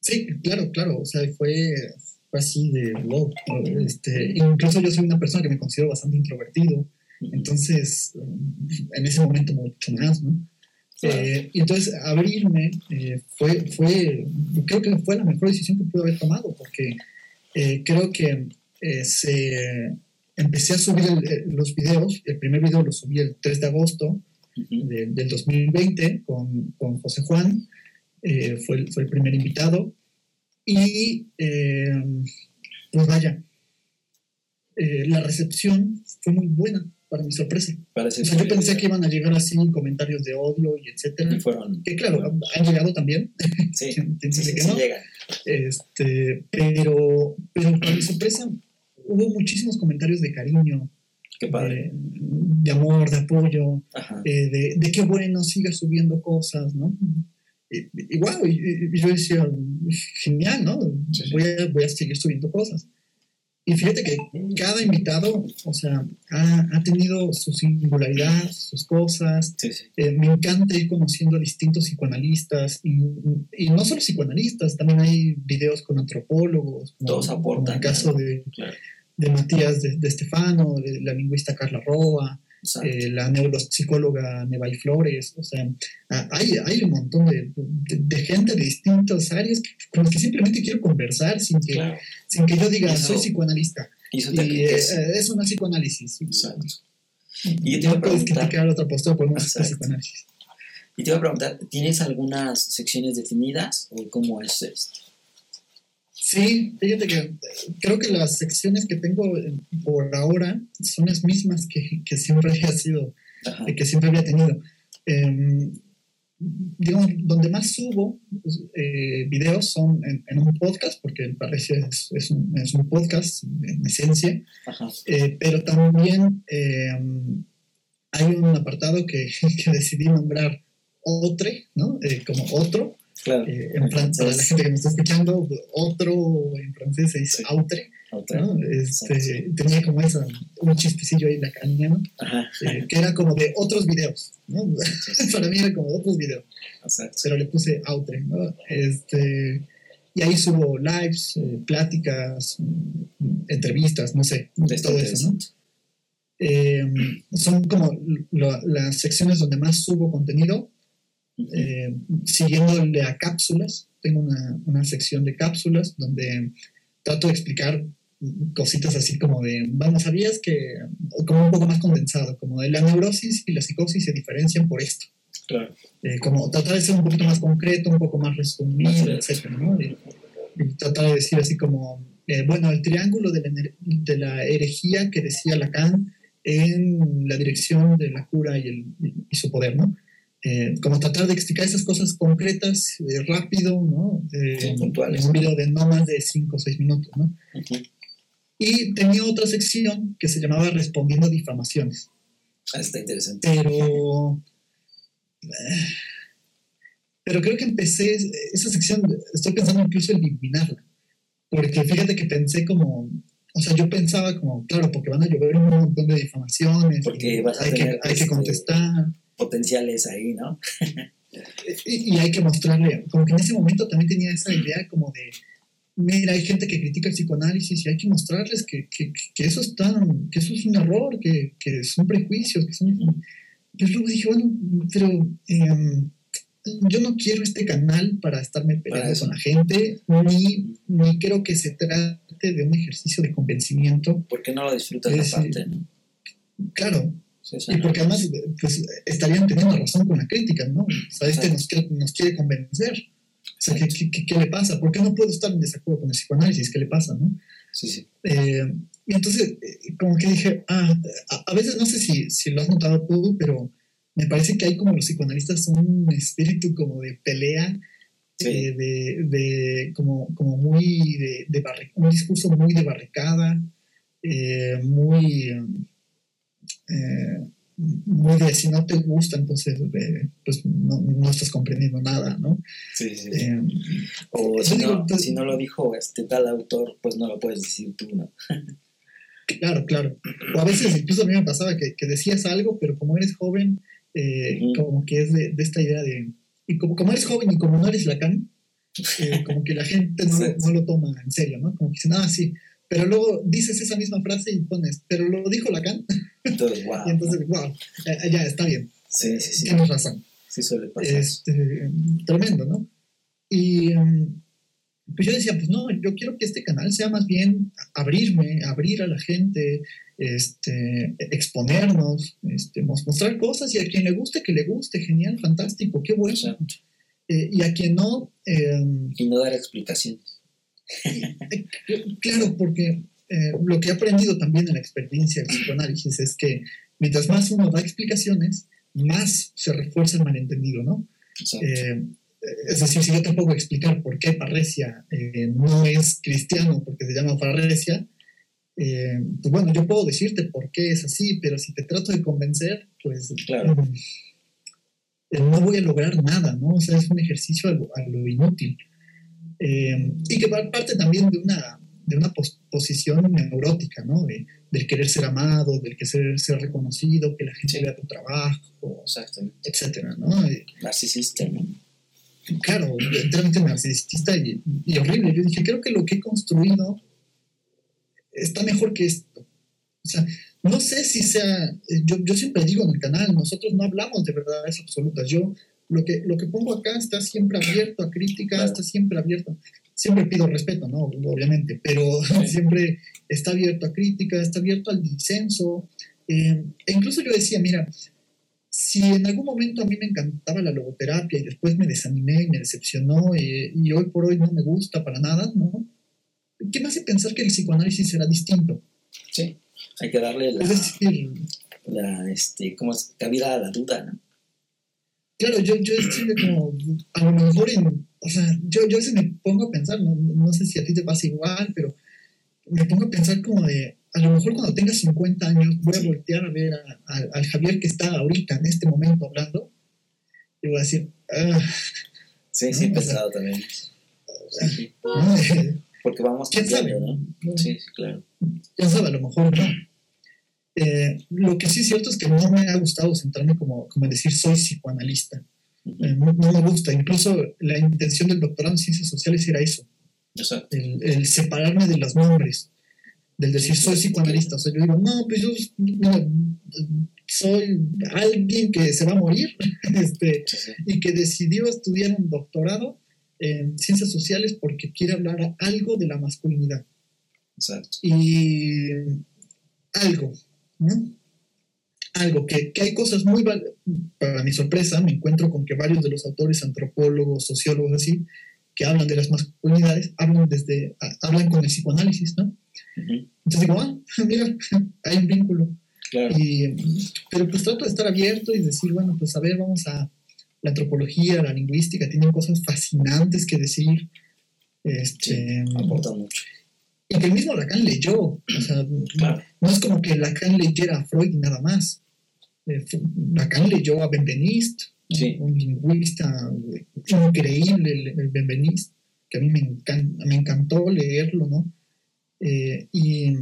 Sí, claro, claro. O sea, fue, así de wow. Este, incluso yo soy una persona que me considero bastante introvertido. Entonces, en ese momento mucho más, ¿no? Eh, y entonces abrirme eh, fue, fue, creo que fue la mejor decisión que pude haber tomado, porque eh, creo que se, empecé a subir los videos, el primer video lo subí el 3 de agosto, del 2020 con, con José Juan, eh, fue, el, fue, el, primer invitado. Y eh, pues vaya, eh, la recepción fue muy buena para mi sorpresa. yo pensé que iban a llegar así comentarios de odio y etcétera. Que claro, han llegado también. Sí, <laughs> sí, que no. Este, pero, pero para mi sorpresa hubo muchísimos comentarios de cariño, de, amor, de apoyo, eh, de, de, qué bueno, siga subiendo cosas, ¿no? Y, y, yo decía, genial, ¿no? Voy, a, voy, a, seguir subiendo cosas. Y fíjate que cada invitado, o sea, ha, ha tenido su singularidad, sus cosas. Eh, me encanta ir conociendo a distintos psicoanalistas y, y, no solo psicoanalistas, también hay videos con antropólogos. Todos aportan. En el caso de, de Matías de, de Stefano, de la lingüista Carla Roa, eh, la neuropsicóloga Nevay Flores, o sea, hay, hay un montón de, de, gente de distintas áreas con las que simplemente quiero conversar sin que, sin que yo diga, soy psicoanalista. Y, eh, es una psicoanálisis. Exacto. Y yo te iba a preguntar... otra postura, podemos psicoanálisis. Y te iba a preguntar, ¿tienes algunas secciones definidas o cómo es esto? Sí, fíjate que creo que las secciones que tengo por ahora son las mismas que, que siempre había sido, que siempre había tenido. Eh, digamos, donde más subo eh, videos son en, un podcast, porque parece es, es, un, es un podcast en esencia, eh, pero también em, hay un apartado que, <laughs> que decidí nombrar Otre, ¿no? Eh, como otro, Claro. Eh, en francés, para la gente que me está escuchando, otro en francés se dice autre. ¿no? Este, tenía como esa, un chistecillo ahí lacaniano, eh, que era como de otros videos. ¿no? <laughs> para mí era como de otros videos. Pero le puse autre. ¿no? Este, y ahí subo lives, eh, pláticas, mm, entrevistas, no sé, de todo eso. ¿no? son como las secciones donde más subo contenido eh, siguiéndole a cápsulas. Tengo una, una, sección de cápsulas donde trato de explicar cositas así como de, bueno, ¿sabías que, como un poco más condensado, como de la neurosis y la psicosis se diferencian por esto? Claro. Eh, como tratar de ser un poquito más concreto, un poco más resumido, etc. ¿no? Y, tratar de decir así como, eh, bueno, el triángulo de la, de la, herejía que decía Lacan en la dirección de la cura y, el, y su poder, ¿no? Eh, como tratar de explicar esas cosas concretas, eh, rápido, ¿no? puntuales. un video de no más de 5 o 6 minutos, ¿no? Y tenía otra sección que se llamaba Respondiendo difamaciones. Ah, está interesante. Pero... Pero creo que empecé esa sección, estoy pensando incluso en eliminarla. Porque fíjate que pensé como, o sea, yo pensaba como, claro, porque van a llover un montón de difamaciones. Porque vas a hay, tener que, hay que este, contestar. Potenciales ahí, ¿no? y, hay que mostrarle, como que en ese momento también tenía esa idea como de, mira, hay gente que critica el psicoanálisis y hay que mostrarles que, que, que eso, está, que eso es un error, que, que son prejuicios, que son... Pero luego dije, bueno, pero... Eh, yo no quiero este canal para estarme peleando con la gente, ni, ni creo que se trate de un ejercicio de convencimiento. ¿Por qué no lo disfrutas es, aparte? ¿no? Claro. Y porque además pues, estarían teniendo razón con la crítica, ¿no? O sea, este nos, nos quiere convencer. O sea, ¿qué, qué, qué, le pasa? ¿Por qué no puedo estar en desacuerdo con el psicoanálisis? ¿Qué le pasa? ¿no? Sí, sí. Eh, y entonces, eh, como que dije, ah, a, a, veces no sé si, si lo has notado tú, pero me parece que hay como los psicoanalistas son un espíritu como de pelea, eh, de, de, como, como muy de, de un discurso muy de barricada, eh, muy, eh, muy de si no te gusta, entonces pues no, no, estás comprendiendo nada, ¿no? Sí, sí. o si, no, pues si no lo dijo este tal autor, pues no lo puedes decir tú, ¿no? Claro, claro. O a veces incluso a mí me pasaba que, que decías algo, pero como eres joven, eh, como que es de, de, esta idea de, y como, como eres joven y como no eres Lacan, eh, como que la gente no, <laughs> no, lo toma en serio, ¿no? Como que dicen, ah, sí, pero luego dices esa misma frase y pones, pero lo dijo Lacan. Entonces, <laughs> wow. y entonces, wow, eh, ya, está bien. Sí, sí, sí. Tienes razón. Sí suele pasar. Este, tremendo, ¿no? Y um, pues yo decía, pues no, yo quiero que este canal sea más bien abrirme, abrir a la gente, este, exponernos, este, mostrar cosas y a quien le guste, que le guste, genial, fantástico, qué bueno. Eh, y a quien no... Eh, y no dar explicaciones. <laughs> Eh, claro, porque eh, lo que he aprendido también en la experiencia del psicoanálisis es que mientras más uno da explicaciones, más se refuerza el malentendido, ¿no? es decir, si yo te puedo explicar por qué Parresia no es cristiano porque se llama Parresia, eh, pues bueno, yo puedo decirte por qué es así, pero si te trato de convencer, pues claro. eh, no voy a lograr nada, ¿no? O sea, es un ejercicio a lo, a lo inútil. Eh, y que parte también de una, de una pos posición neurótica, ¿no? De, del querer ser amado, del querer ser reconocido, que la gente sí. vea tu trabajo, etcétera, ¿no? Narcisista, ¿no? Claro, enteramente narcisista y, y horrible. Yo dije, creo que lo que he construido está mejor que esto. O sea, no sé si sea, yo, yo siempre digo en el canal, nosotros no hablamos de verdades absolutas. Yo lo que, lo que pongo acá está siempre abierto a crítica, está siempre abierto. Siempre pido respeto, ¿no? Obviamente, pero <laughs> siempre está abierto a crítica, está abierto al disenso. Eh, e incluso yo decía, mira, si en algún momento a mí me encantaba la logoterapia y después me desanimé y me decepcionó eh, y hoy por hoy no me gusta para nada, ¿no? ¿qué me hace pensar que el psicoanálisis será distinto? Sí, hay que darle la, es decir, la este, ¿cómo es? cabida a la duda, ¿no? Claro, yo, yo estoy como, a lo mejor en, o sea, yo, yo veces me pongo a pensar, no, no sé si a ti te pasa igual, pero me pongo a pensar como de, a lo mejor cuando tenga 50 años voy a voltear a ver a, a, al Javier que está ahorita, en este momento, hablando, y voy a decir, ah, Sí, sí, pensado también. Sí. <laughs> Porque vamos ¿Quién sabe? ¿no? Sí, claro. ¿Quién sabe? A lo mejor no. Eh, lo que sí es cierto es que no me ha gustado centrarme como, como decir soy psicoanalista. Eh, no, no, me gusta. Incluso la intención del doctorado en ciencias sociales era eso. El, el, separarme de los nombres. Del decir soy psicoanalista. O sea, yo digo, no, pues yo no, soy alguien que se va a morir <laughs> este, sí. y que decidió estudiar un doctorado en ciencias sociales porque quiere hablar algo de la masculinidad. Exacto. Y algo, ¿no? Algo, que, que hay cosas muy, para mi sorpresa, me encuentro con que varios de los autores, antropólogos, sociólogos así, que hablan de las masculinidades hablan desde hablan con el psicoanálisis, ¿no? Entonces digo, ah, <laughs> mira, hay un vínculo. Y, pero pues trato de estar abierto y decir, bueno, pues a ver, vamos a la antropología, la lingüística, tienen cosas fascinantes que decir. Este, mucho. Y que el mismo Lacan leyó. O sea, no es como que Lacan leyera a Freud y nada más. Eh, Lacan leyó a Benveniste, un lingüista increíble, el, Benveniste, que a mí me, me encantó leerlo, ¿no? Eh, y,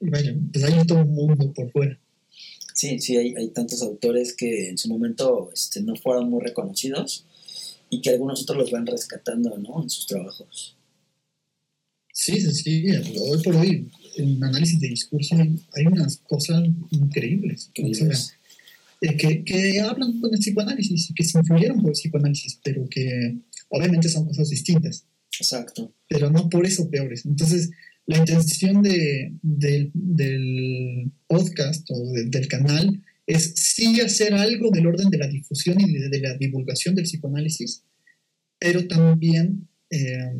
vaya, pues hay todo un mundo por fuera. Sí, sí, hay, hay tantos autores que en su momento este, no fueron muy reconocidos y que algunos otros los van rescatando, ¿no? En sus trabajos. Sí, sí, sí. Hoy por hoy, en análisis de discurso hay, unas cosas increíbles. Eh, que, que, hablan con el psicoanálisis que se influyeron por el psicoanálisis, pero que obviamente son cosas distintas. Exacto. Pero no por eso peores. Entonces, la intención de, del podcast o del canal es sí hacer algo del orden de la difusión y de, la divulgación del psicoanálisis, pero también eh,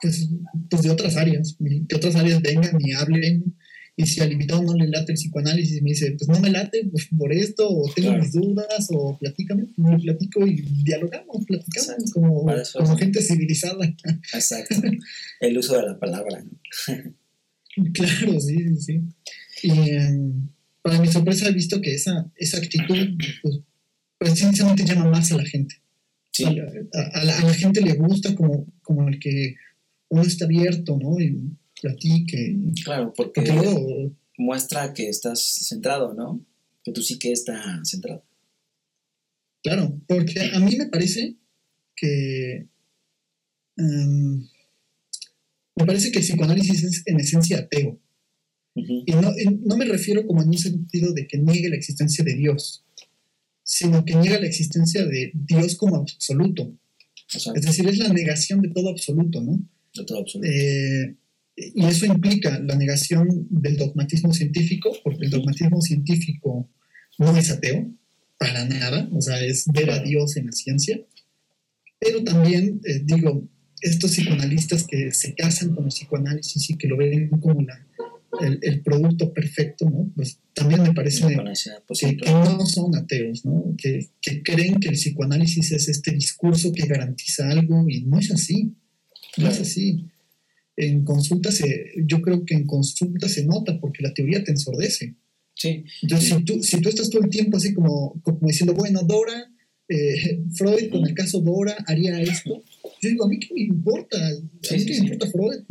pues, pues, de otras áreas, que otras áreas vengan y hablen. Y si al invitado no le late el psicoanálisis me dice, pues no me late pues, por esto, o tengo mis dudas, o platícame, me platico y dialogamos, platicamos como, como gente civilizada. Exacto. El uso de la palabra. <laughs> claro, sí, sí. Y em, para mi sorpresa he visto que esa, esa actitud, pues, precisamente llama más a la gente. A, la, gente le gusta como, como el que uno está abierto, ¿no? Y platique. Claro, porque, muestra que estás centrado, ¿no? Que tú sí que estás centrado. Claro, porque a mí me parece que... Em, me parece que el psicoanálisis es en esencia ateo. Y no, no, me refiero como en un sentido de que niegue la existencia de Dios, sino que niega la existencia de Dios como absoluto. Es decir, es la negación de todo absoluto, ¿no? De todo absoluto. Eh, y eso implica la negación del dogmatismo científico, porque el dogmatismo científico no es ateo, para nada, o sea, es ver a Dios en la ciencia. Pero también, eh, digo, estos psicoanalistas que se casan con el psicoanálisis y que lo ven como la el, producto perfecto, ¿no? Pues también me parece que, no son ateos, ¿no? Que, creen que el psicoanálisis es este discurso que garantiza algo y no es así, no es así. En consulta se, yo creo que en consulta se nota porque la teoría te ensordece. Sí. Entonces, Si, tú, si tú estás todo el tiempo así como, como diciendo, bueno, Dora, eh, Freud con el caso Dora haría esto, yo digo, a mí qué me importa, a mí qué me importa Freud.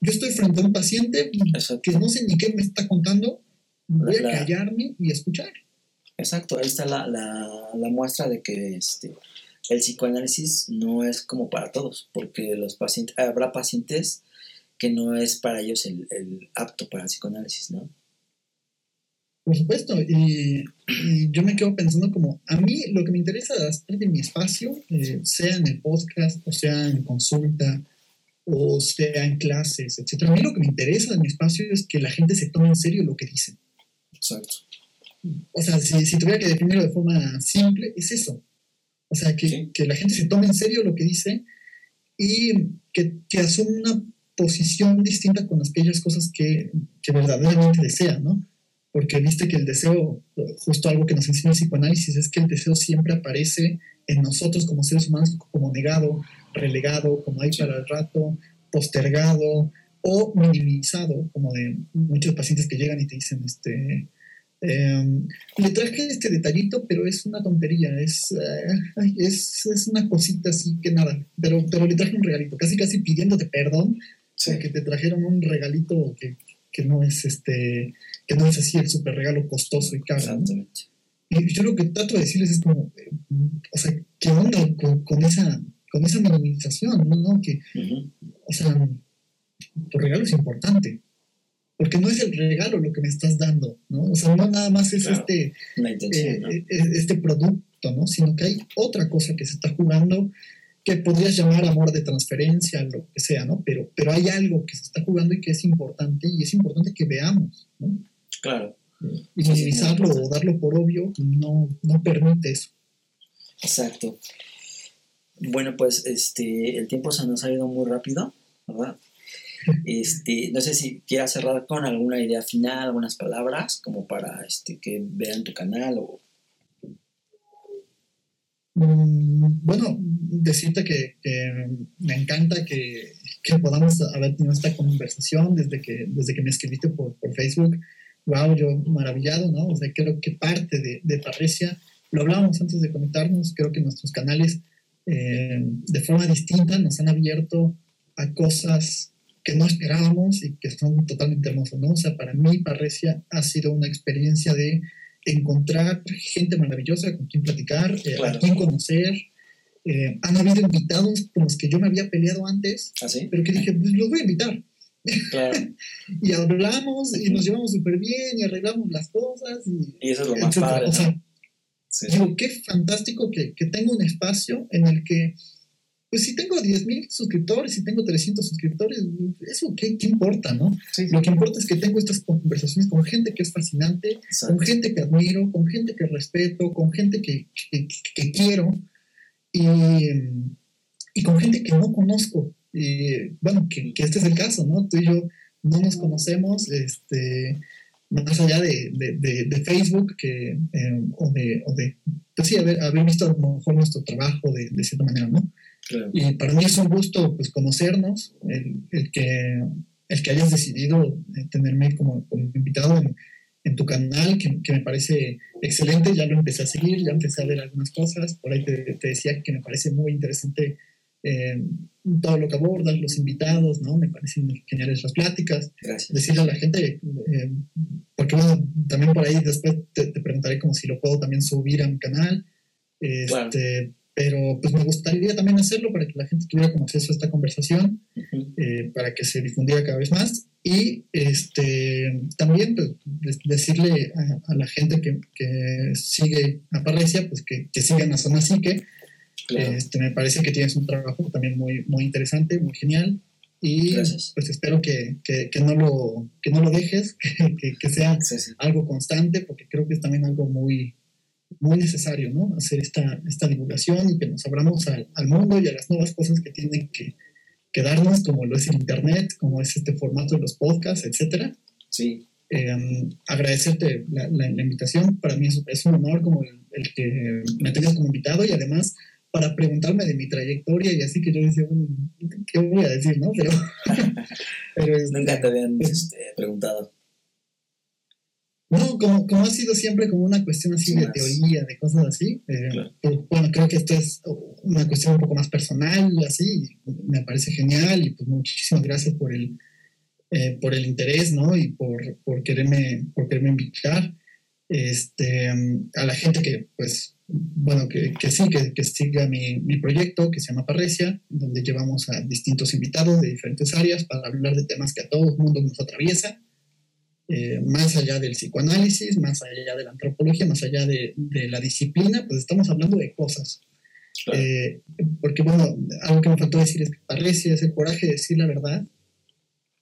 Yo estoy frente a un paciente que no sé ni qué me está contando, voy a callarme y escuchar. Exacto, ahí está la, la, muestra de que este, el psicoanálisis no es como para todos, porque los pacientes, habrá pacientes que no es para ellos el, el apto para el psicoanálisis, ¿no? Por supuesto, y, yo me quedo pensando como, a mí lo que me interesa hacer de mi espacio, eh, sea en el podcast, o sea en consulta, o sea en clases, etc. A mí lo que me interesa de mi espacio es que la gente se tome en serio lo que dice. Exacto. O sea, si, si tuviera que definirlo de forma simple, es eso. O sea, que, que la gente se tome en serio lo que dice y que, que asuma una posición distinta con aquellas cosas que, que verdaderamente desea, ¿no? Porque viste que el deseo, justo algo que nos enseña el psicoanálisis, es que el deseo siempre aparece en nosotros como seres humanos como negado, relegado, como ahí para el rato, postergado o minimizado, como de muchos pacientes que llegan y te dicen, este, em, le traje este detallito, pero es una tontería, es, eh, es, es, una cosita así que nada, pero, pero le traje un regalito, casi casi pidiéndote perdón, porque te trajeron un regalito que, que no es este que no es así el super regalo costoso y caro. Y yo lo que trato de decirles es como, eh, o sea, ¿qué onda con, esa, con esa minimización? ¿no? Que, O sea, tu regalo es importante, porque no es el regalo lo que me estás dando, ¿no? O sea, no nada más es este, eh, eh, este producto, ¿no? Sino que hay otra cosa que se está jugando que podrías llamar amor de transferencia, lo que sea, ¿no? Pero, pero hay algo que se está jugando y que es importante y es importante que veamos, ¿no? Claro. Y minimizarlo o darlo por obvio no, no permite eso. Exacto. Bueno, pues este, el tiempo se nos ha ido muy rápido, ¿verdad? <laughs> Este, no sé si quieras cerrar con alguna idea final, algunas palabras, como para este, que vean tu canal o... Mm, bueno, decirte que, me encanta que, podamos haber tenido esta conversación desde que, desde que me escribiste por, por Facebook. Wow, yo maravillado, ¿no? O sea, creo que parte de, de Parresia, lo hablábamos antes de conectarnos, creo que nuestros canales eh, de forma distinta nos han abierto a cosas que no esperábamos y que son totalmente hermosas, ¿no? O sea, para mí Parresia ha sido una experiencia de encontrar gente maravillosa con quien platicar, eh, a quien conocer. Eh, han habido invitados con los que yo me había peleado antes, ¿Ah, pero que dije, pues los voy a invitar. <laughs> y hablamos y nos llevamos súper bien y arreglamos las cosas. Y, eso es lo más padre. Digo, qué fantástico que, que tengo un espacio en el que, pues si tengo 10.000 suscriptores, si tengo 300 suscriptores, eso qué, qué importa, ¿no? Lo que importa es que tengo estas conversaciones con gente que es fascinante, con gente que admiro, con gente que respeto, con gente que, que, que quiero y, y, con gente que no conozco. Y, bueno, que, este es el caso, ¿no? Tú y yo no nos conocemos, este más allá de, de, de, Facebook que, eh, o, de, o de, pues sí, haber, haber, visto a lo mejor nuestro trabajo de, de cierta manera, ¿no? Y para mí es un gusto pues conocernos, el, el que, el que hayas decidido eh, tenerme como, como invitado en, en, tu canal, que, que, me parece excelente, ya lo empecé a seguir, ya empecé a ver algunas cosas, por ahí te, te decía que me parece muy interesante eh, todo lo que abordan, los invitados, ¿no? Me parecen geniales las pláticas. Gracias. Decirle a la gente, eh, porque bueno, también por ahí después te, preguntaré como si lo puedo también subir a mi canal. Este, Pero pues me gustaría también hacerlo para que la gente tuviera como acceso a esta conversación, eh, para que se difundiera cada vez más. Y este, también pues, decirle a, la gente que, que, sigue a Parresia, pues que, que sigan a Zona Psique, este, me parece que tienes un trabajo también muy, muy interesante, muy genial. Y pues espero que, que, que, no lo, que no lo dejes, <laughs> que, que sea algo constante, porque creo que es también algo muy, muy necesario, ¿no? Hacer esta, esta divulgación y que nos abramos al, al mundo y a las nuevas cosas que tienen que, que, darnos, como lo es el Internet, como es este formato de los podcasts, etcétera. Sí. Em, agradecerte la, la, invitación. Para mí es, es un honor como el, el, que me tengas como invitado y además para preguntarme de mi trayectoria y así que yo decía, ¿qué voy a decir, no? Pero, <laughs> pero Nunca te habían este, preguntado. No, como, como ha sido siempre como una cuestión así de teoría, de cosas así. Eh, pues, bueno, creo que esto es una cuestión un poco más personal, así, me parece genial y pues muchísimas gracias por el, eh, por el interés, ¿no? Y por, por, quererme, por quererme invitar. Este, a la gente que, pues, bueno, que, que sí, que, que siga mi, mi, proyecto que se llama Parresia, donde llevamos a distintos invitados de diferentes áreas para hablar de temas que a todo el mundo nos atraviesa, eh, más allá del psicoanálisis, más allá de la antropología, más allá de, de la disciplina, pues estamos hablando de cosas. Eh, porque, bueno, algo que me faltó decir es que Parresia es el coraje de decir la verdad,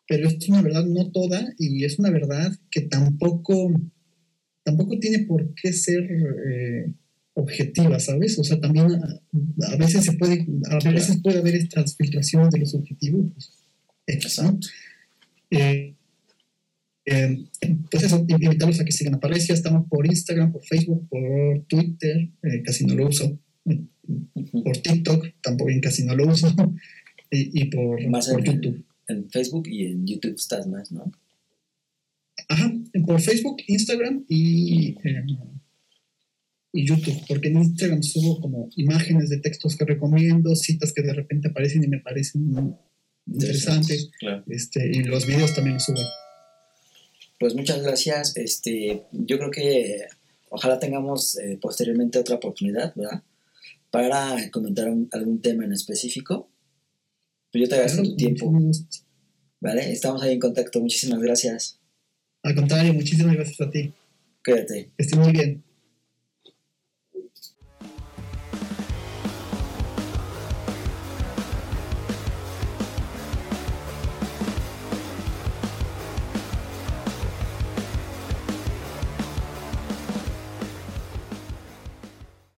pero es una verdad no toda y es una verdad que tampoco, tampoco tiene por qué ser... Eh, objetiva, ¿sabes? O sea, también a, veces se puede, a veces puede haber estas filtraciones de los objetivos. Pues, eh, eh, pues eso, invitarlos a que sigan a Parresia, estamos por Instagram, por Facebook, por Twitter, eh, casi no lo uso, por TikTok, tampoco bien casi no lo uso, y, por, más por YouTube. En Facebook y en YouTube estás más, ¿no? Ajá, por Facebook, Instagram y y YouTube, porque en Instagram subo como imágenes de textos que recomiendo, citas que de repente aparecen y me parecen interesantes, este, y los videos también los subo. Pues muchas gracias, este, yo creo que ojalá tengamos eh, posteriormente otra oportunidad, ¿verdad? Para comentar algún tema en específico. Pero yo te agradezco tu tiempo. ¿Vale? Estamos ahí en contacto. Muchísimas gracias. Al contrario, muchísimas gracias a ti. Cuídate. Que estés muy bien.